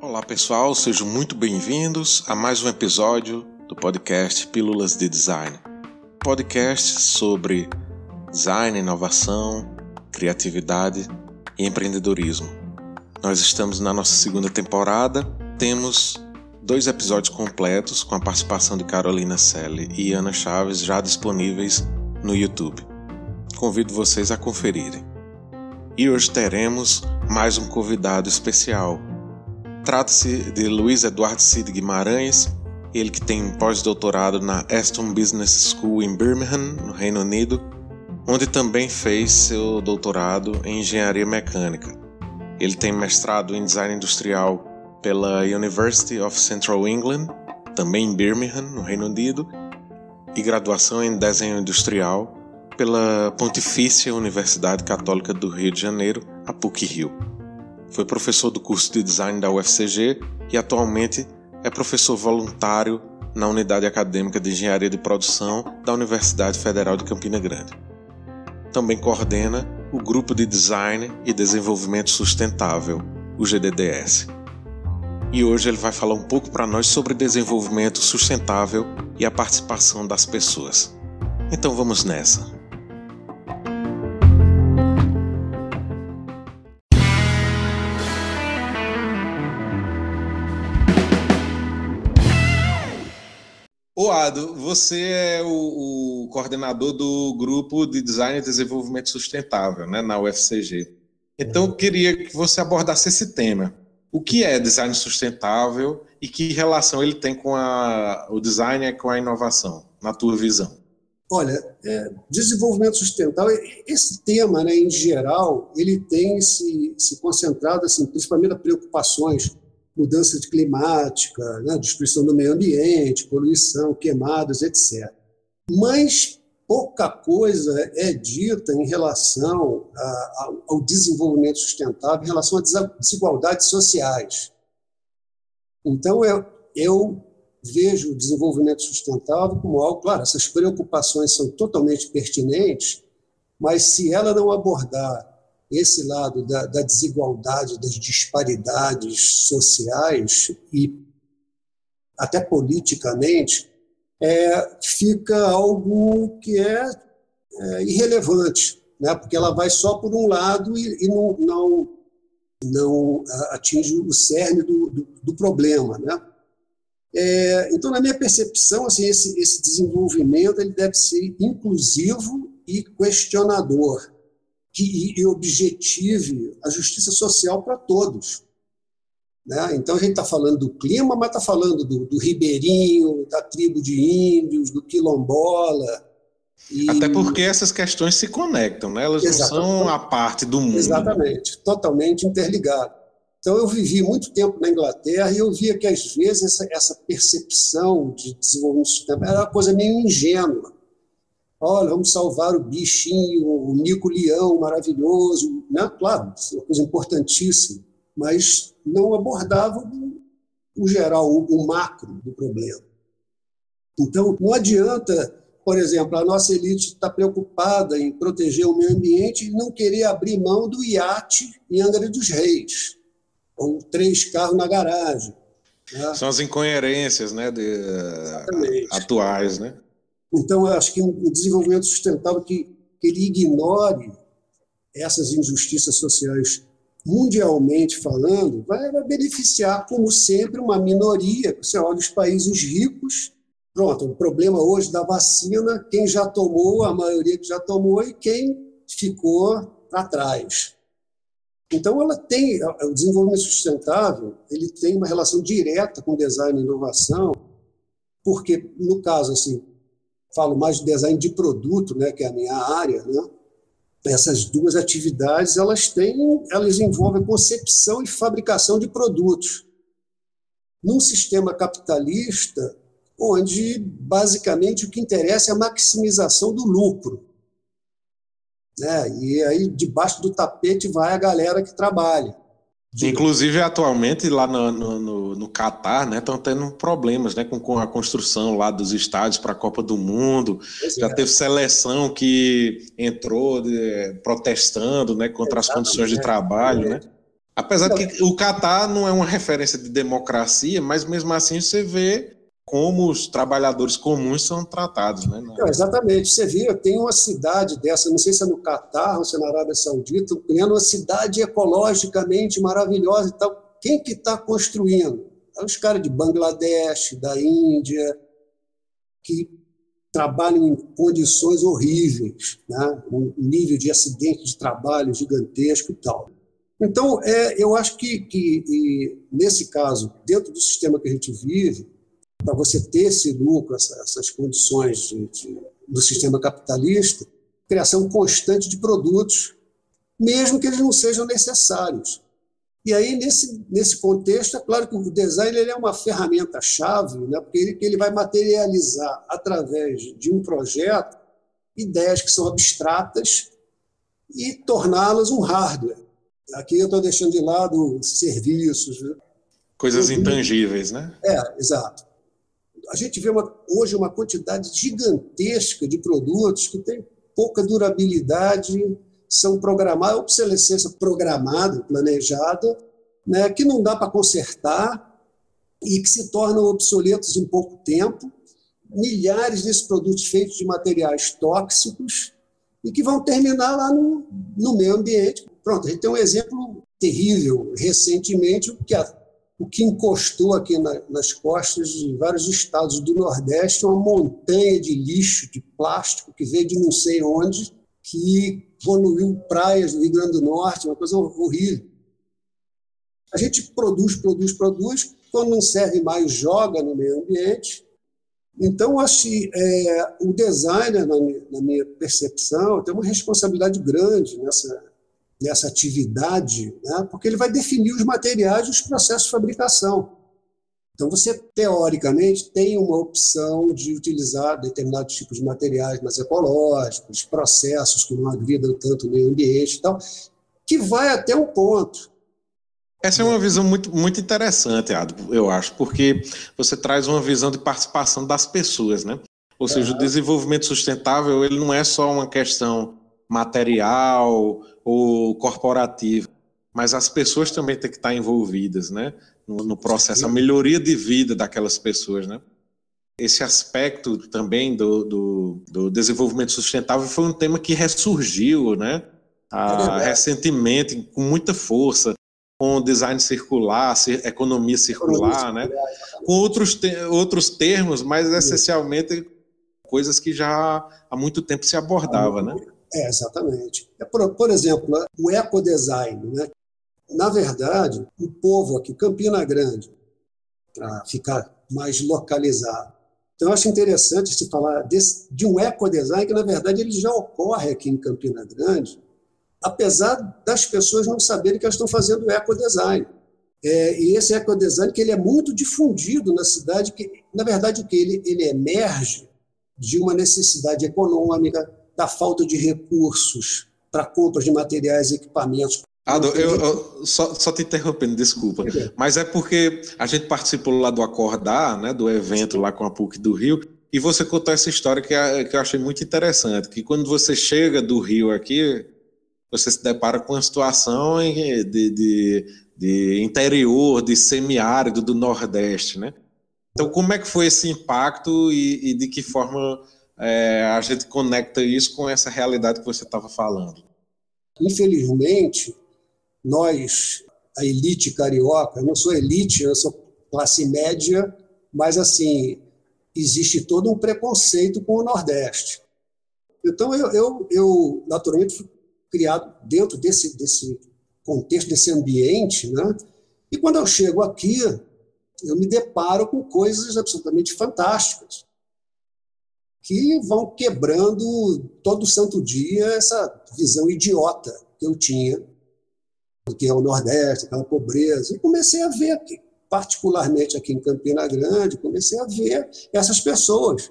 Olá pessoal, sejam muito bem-vindos a mais um episódio do podcast Pílulas de Design. Podcast sobre design, inovação, criatividade e empreendedorismo. Nós estamos na nossa segunda temporada, temos dois episódios completos com a participação de Carolina Selle e Ana Chaves já disponíveis no YouTube. Convido vocês a conferirem. E hoje teremos mais um convidado especial, Trata-se de Luiz Eduardo Cid Guimarães, ele que tem pós-doutorado na Aston Business School em Birmingham, no Reino Unido, onde também fez seu doutorado em engenharia mecânica. Ele tem mestrado em design industrial pela University of Central England, também em Birmingham, no Reino Unido, e graduação em desenho industrial pela Pontifícia Universidade Católica do Rio de Janeiro, a PUC-Rio. Foi professor do curso de design da UFCG e atualmente é professor voluntário na Unidade Acadêmica de Engenharia de Produção da Universidade Federal de Campina Grande. Também coordena o Grupo de Design e Desenvolvimento Sustentável, o GDDS. E hoje ele vai falar um pouco para nós sobre desenvolvimento sustentável e a participação das pessoas. Então vamos nessa. Você é o, o, coordenador do grupo de design e desenvolvimento sustentável, né, na UFCG. Então, eu queria que você abordasse esse tema. O que é design sustentável e que relação ele tem com a, o design e com a inovação, na tua visão? Olha, é, desenvolvimento sustentável, esse tema, né, em geral, ele tem se, se concentrado, assim, principalmente nas preocupações mudança climática, né, destruição do meio ambiente, poluição, queimadas, etc. Mas pouca coisa é dita em relação a, ao desenvolvimento sustentável, em relação às desigualdades sociais. Então, eu, eu vejo o desenvolvimento sustentável como algo, claro, essas preocupações são totalmente pertinentes, mas se ela não abordar esse lado da, da desigualdade, das disparidades sociais e até politicamente, é, fica algo que é, é, irrelevante, né? porque ela vai só por um lado e, e não, não, não, atinge o cerne do, do, do problema. Né? É, então, na minha percepção, assim, esse, esse desenvolvimento ele deve ser inclusivo e questionador que, e objetive a justiça social para todos. Né? Então, a gente está falando do clima, mas está falando do, do, ribeirinho, da tribo de índios, do quilombola. E... Até porque essas questões se conectam, né? elas Exatamente. não são a parte do mundo. Exatamente, totalmente interligadas. Então, eu vivi muito tempo na Inglaterra e eu via que, às vezes, essa, essa percepção de desenvolvimento sustentável era uma coisa meio ingênua. Olha, vamos salvar o bichinho, o mico-leão maravilhoso. Né? Claro, isso é uma coisa importantíssima, mas não abordava o, geral, o, macro do problema. Então, não adianta, por exemplo, a nossa elite está preocupada em proteger o meio ambiente e não querer abrir mão do iate em Angra dos Reis, ou três carros na garagem. Né? São as incoerências né, de, atuais, né? Então, eu acho que um desenvolvimento sustentável que, que ele ignore essas injustiças sociais mundialmente falando, vai, beneficiar, como sempre, uma minoria. Você olha os países ricos, pronto, o problema hoje da vacina, quem já tomou, a maioria que já tomou, e quem ficou para trás. Então, ela tem, o desenvolvimento sustentável, ele tem uma relação direta com design e inovação, porque, no caso, assim, falo mais de design de produto, né, que é a minha área, né? Essas duas atividades, elas têm, elas envolvem concepção e fabricação de produtos. Num sistema capitalista, onde basicamente o que interessa é a maximização do lucro. Né? E aí debaixo do tapete vai a galera que trabalha. Inclusive, atualmente, lá no, no, no Catar, né, estão tendo problemas né, com, com, a construção lá dos estádios para a Copa do Mundo. Já é. teve seleção que entrou de, protestando né, contra as condições de trabalho. Né? Apesar de que o Catar não é uma referência de democracia, mas mesmo assim você vê como os trabalhadores comuns são tratados, né? Não, exatamente. Você vê, tem uma cidade dessa, não sei se é no Catar ou se é na Arábia Saudita, criando uma cidade ecologicamente maravilhosa e tal. Quem que está construindo? É os caras de Bangladesh, da Índia, que trabalham em condições horríveis, né? um nível de acidente de trabalho gigantesco e tal. Então, é, eu acho que, que nesse caso, dentro do sistema que a gente vive, para você ter esse lucro, essas condições de, de, do sistema capitalista, criação constante de produtos, mesmo que eles não sejam necessários. E aí, nesse, nesse contexto, é claro que o design ele é uma ferramenta-chave, né, porque ele, ele vai materializar, através de um projeto, ideias que são abstratas e torná-las um hardware. Aqui eu estou deixando de lado serviços. Né. Coisas intangíveis, né? É, exato a gente vê uma, hoje uma quantidade gigantesca de produtos que têm pouca durabilidade, são programados, obsolescência programada, planejada, né, que não dá para consertar e que se tornam obsoletos em pouco tempo. Milhares desses produtos feitos de materiais tóxicos e que vão terminar lá no, no meio ambiente. Pronto, a gente tem um exemplo terrível recentemente, que a o que encostou aqui na, nas costas de vários estados do Nordeste uma montanha de lixo, de plástico, que veio de não sei onde, que poluiu praias do Rio Grande do Norte, uma coisa horrível. A gente produz, produz, produz, quando não serve mais, joga no meio ambiente. Então, acho que é, o designer, na na minha percepção, tem uma responsabilidade grande nessa, nessa atividade, né? porque ele vai definir os materiais e os processos de fabricação. Então, você, teoricamente, tem uma opção de utilizar determinados tipos de materiais mais ecológicos, processos que não agridam tanto o meio ambiente e tal, que vai até um ponto. Essa é uma visão muito, muito interessante, Ado, eu acho, porque você traz uma visão de participação das pessoas, né? Ou seja, o desenvolvimento sustentável ele não é só uma questão material ou corporativa, mas as pessoas também têm que estar envolvidas, né, no, no processo, a melhoria de vida daquelas pessoas, né. Esse aspecto também do, do, do desenvolvimento sustentável foi um tema que ressurgiu, né, a, é recentemente com muita força com design circular, economia circular, né? com outros, te outros termos, mas essencialmente coisas que já há muito tempo se abordava. Né? É, exatamente. É, por, por exemplo, né, o ecodesign. Né? Na verdade, o povo aqui, Campina Grande, para ficar mais localizado. Então, eu acho interessante se falar desse, de um ecodesign que, na verdade, ele já ocorre aqui em Campina Grande, apesar das pessoas não saberem que elas estão fazendo ecodesign. É, e esse ecodesign que ele é muito difundido na cidade, que, na verdade, que ele, ele emerge de uma necessidade econômica, da falta de recursos para compras de materiais e equipamentos. Ado, eu, eu, só, só te interrompendo, desculpa, mas é porque a gente participou lá do Acordar, né, do evento lá com a PUC do Rio, e você contou essa história que, que eu achei muito interessante, que quando você chega do Rio aqui, você se depara com uma situação de, de, de interior, de semiárido do Nordeste, né? Então, como é que foi esse impacto e, e de que forma é, a gente conecta isso com essa realidade que você estava falando. Infelizmente, nós, a elite carioca, eu não sou elite, eu sou classe média, mas assim, existe todo um preconceito com o Nordeste. Então, eu, eu, eu naturalmente fui criado dentro desse, desse contexto, desse ambiente, né? e quando eu chego aqui, eu me deparo com coisas absolutamente fantásticas que vão quebrando todo santo dia essa visão idiota que eu tinha do que é o Nordeste, aquela pobreza. E comecei a ver, particularmente aqui em Campina Grande, comecei a ver essas pessoas.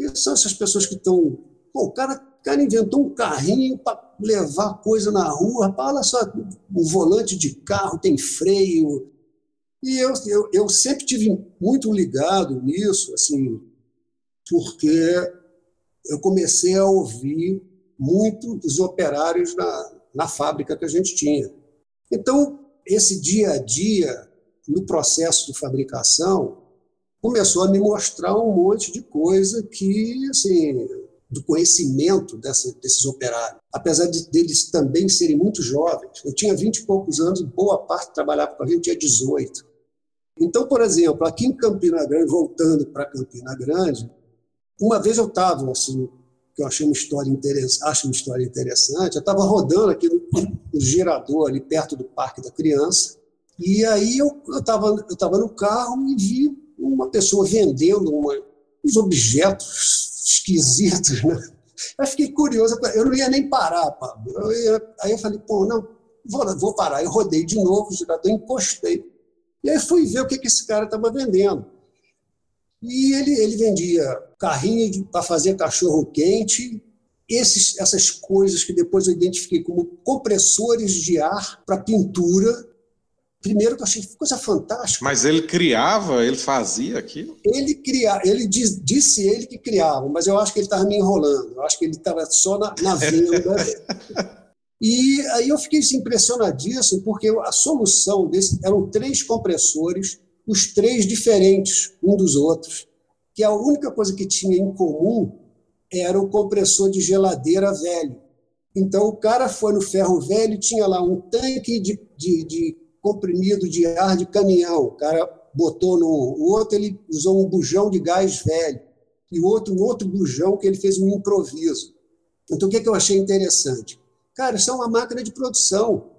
E são essas pessoas que estão. O cara O cara inventou um carrinho para levar coisa na rua. Olha só, o volante de carro tem freio. E eu, eu, eu sempre tive muito ligado nisso, assim, porque eu comecei a ouvir muito dos operários na, na fábrica que a gente tinha. Então, esse dia a dia, no processo de fabricação, começou a me mostrar um monte de coisa que, assim, do conhecimento dessa, desses operários. Apesar de deles também serem muito jovens, eu tinha 20 e poucos anos, boa parte trabalhava com a gente tinha 18. Então, por exemplo, aqui em Campina Grande, voltando para Campina Grande, uma vez eu estava, assim, que eu achei uma história interessante, acho uma história interessante, eu estava rodando aqui no, no girador, ali perto do Parque da Criança, e aí eu estava eu tava no carro e vi uma pessoa vendendo uma, uns objetos esquisitos, né? Aí fiquei curioso, eu não ia nem parar, Pablo. Eu ia, aí eu falei, pô, não, vou, vou parar. Eu rodei de novo o girador, encostei. E aí fui ver o que, que esse cara estava vendendo. E ele, ele vendia carrinho para fazer cachorro quente, esses, essas coisas que depois eu identifiquei como compressores de ar para pintura, Primeiro que eu achei coisa fantástica. Mas ele criava, ele fazia aquilo? Ele criava, ele diz, disse ele que criava, mas eu acho que ele estava me enrolando. Eu acho que ele estava só na, na venda. e aí eu fiquei impressionadíssimo, porque a solução desse eram três compressores, os três diferentes um dos outros, que a única coisa que tinha em comum era o compressor de geladeira velho. Então o cara foi no ferro velho, tinha lá um tanque de, de, de comprimido de ar de caminhão. O cara botou no o outro, ele usou um bujão de gás velho. E o outro, um outro bujão que ele fez um improviso. Então, o que, é que eu achei interessante? Cara, isso é uma máquina de produção.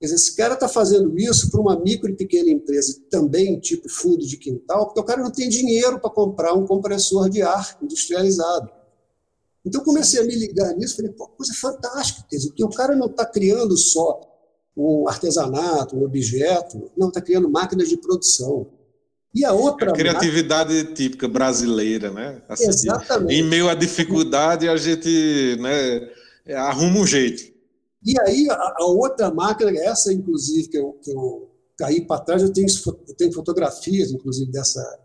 Quer dizer, esse cara está fazendo isso para uma micro e pequena empresa, também tipo fundo de quintal, porque o cara não tem dinheiro para comprar um compressor de ar industrializado. Então, comecei a me ligar nisso, falei, pô, coisa fantástica, quer dizer, porque o cara não está criando só um artesanato, um objeto, não, está criando máquinas de produção. E a outra. A criatividade máquina... típica brasileira, né? Assim, Exatamente. Em meio à dificuldade, a gente né, arruma um jeito. E aí, a, a outra máquina, essa, inclusive, que eu, que eu caí para trás, eu tenho, eu tenho fotografias, inclusive, dessa,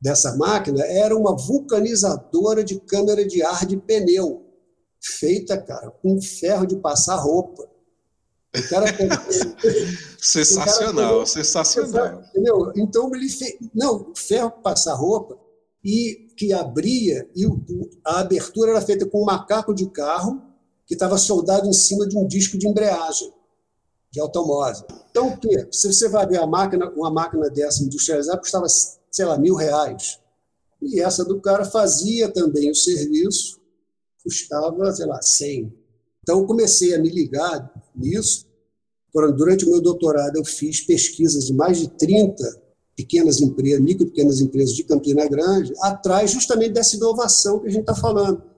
dessa máquina, era uma vulcanizadora de câmara de ar de pneu, feita, cara, com ferro de passar roupa. O cara sensacional, o cara sensacional. Entendeu? Então ele fez. Não, ferro passar roupa e que abria, e a abertura era feita com um macaco de carro que estava soldado em cima de um disco de embreagem de automóvel. Então, o quê? Se você vai ver a máquina, uma máquina dessa industrializada custava, sei lá, mil reais. E essa do cara fazia também o serviço, custava, sei lá, cem. Então, comecei a me ligar nisso. Durante o meu doutorado, eu fiz pesquisas de mais de 30 pequenas empresas, micro pequenas empresas de Campina Grande, atrás justamente dessa inovação que a gente está falando.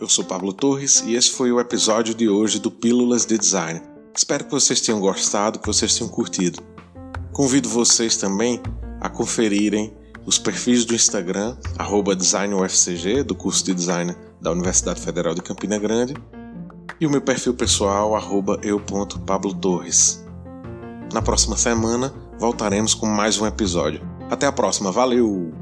Eu sou Pablo Torres e esse foi o episódio de hoje do Pílulas de Design. Espero que vocês tenham gostado, que vocês tenham curtido. Convido vocês também a conferirem os perfis do Instagram, DesignUFCG, do curso de Design da Universidade Federal de Campina Grande, e o meu perfil pessoal, eu.pablotorres. Na próxima semana voltaremos com mais um episódio. Até a próxima, valeu!